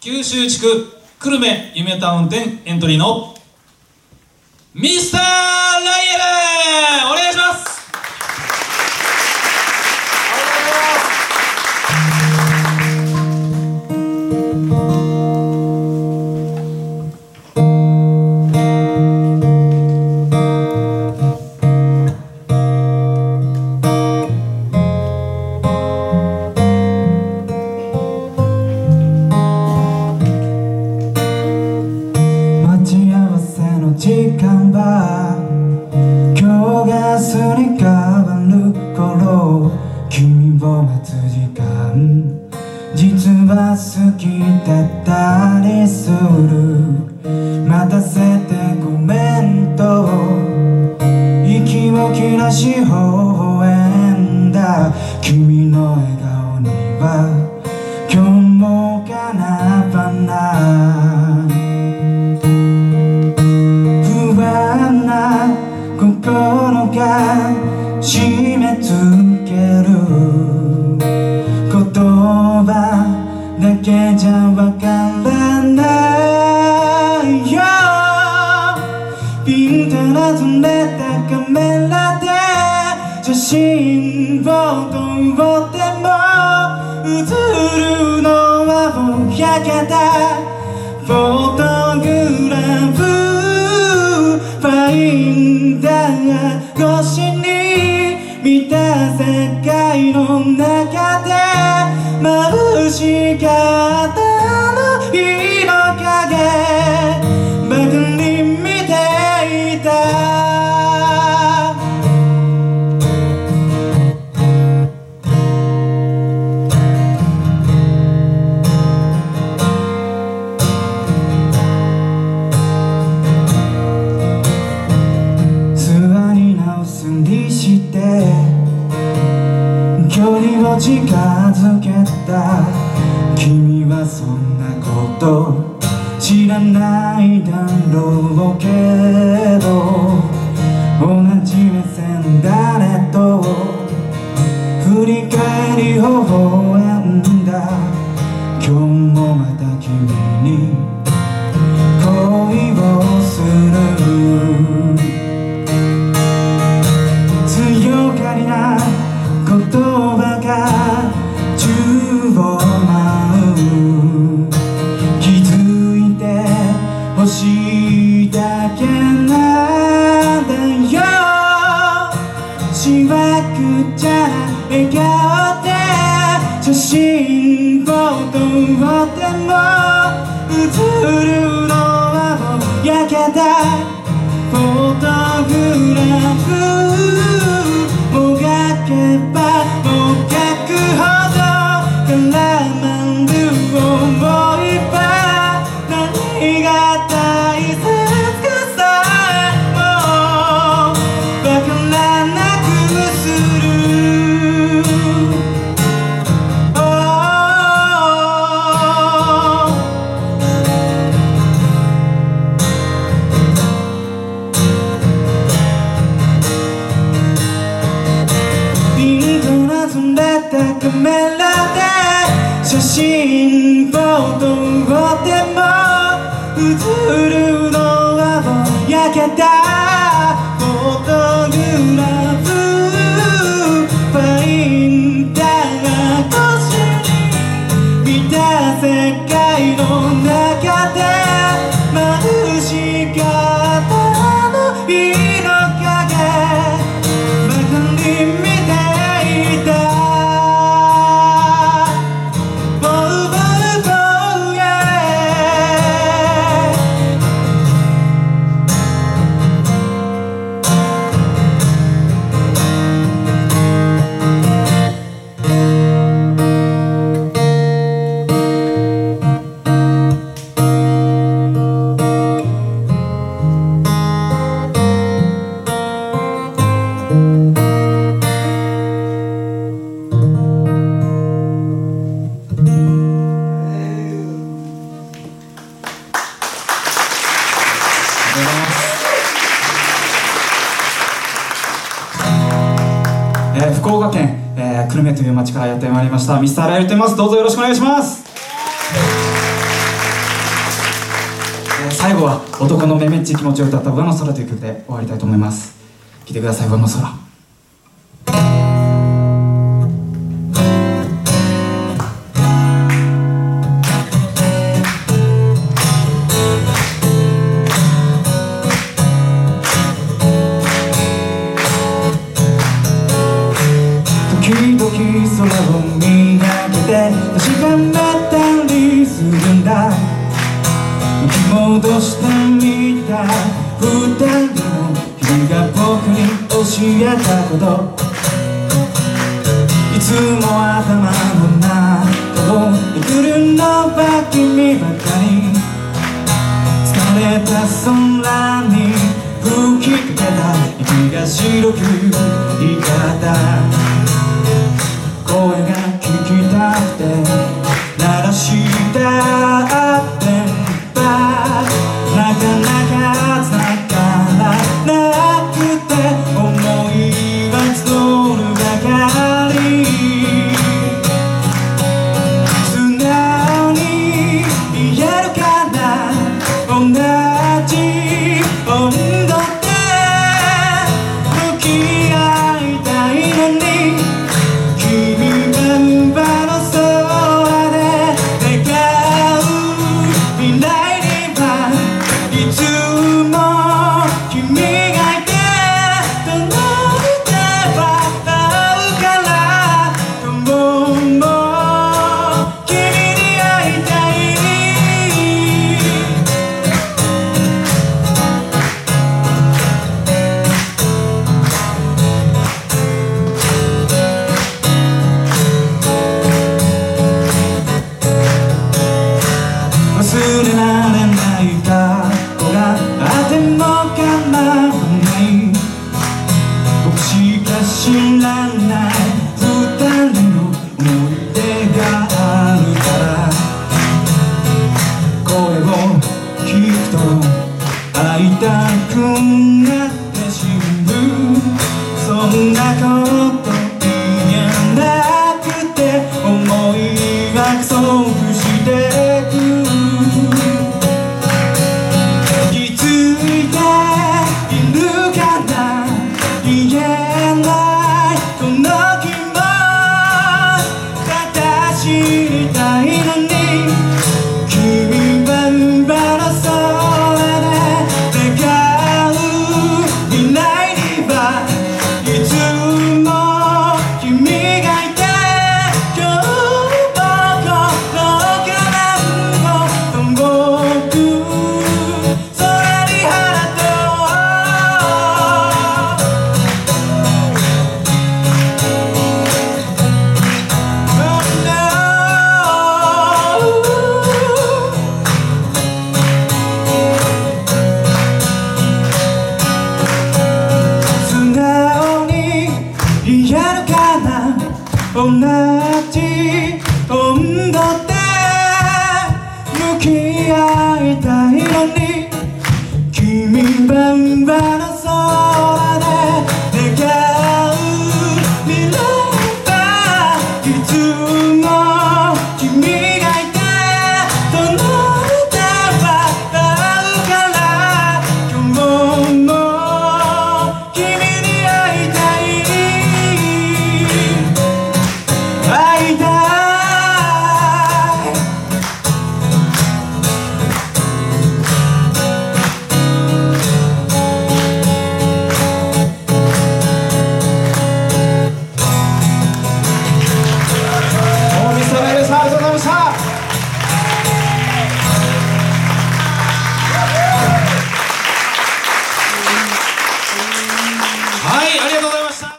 九州地区久留米夢タウン店エントリーのミスター好きだったりする。待たせてごめんと息を切らし微笑んだ。君の笑顔には今日もかなわない。るのはぼやけたフォトグラフファインダー越しに見た世界の中で眩しかった近づけた。君はそんなこと知らないだろうけど。同じ目線誰と。振り返り微笑んだ。今日もまた君に映るのはぼやけたたカメラで写真を撮っても映るのはぼやけた。という町からやってまいりました。ミスターライルと言います。どうぞよろしくお願いします、最後は男のめめっちい気持ちを歌った「上の空」という曲で終わりたいと思います。聴いてください「上の空」教えたこと。いつも頭の中をめくるのは君ばかり。疲れた空に吹きかけた息が白く光った声が聞きたくて。出会いたいのに君ばん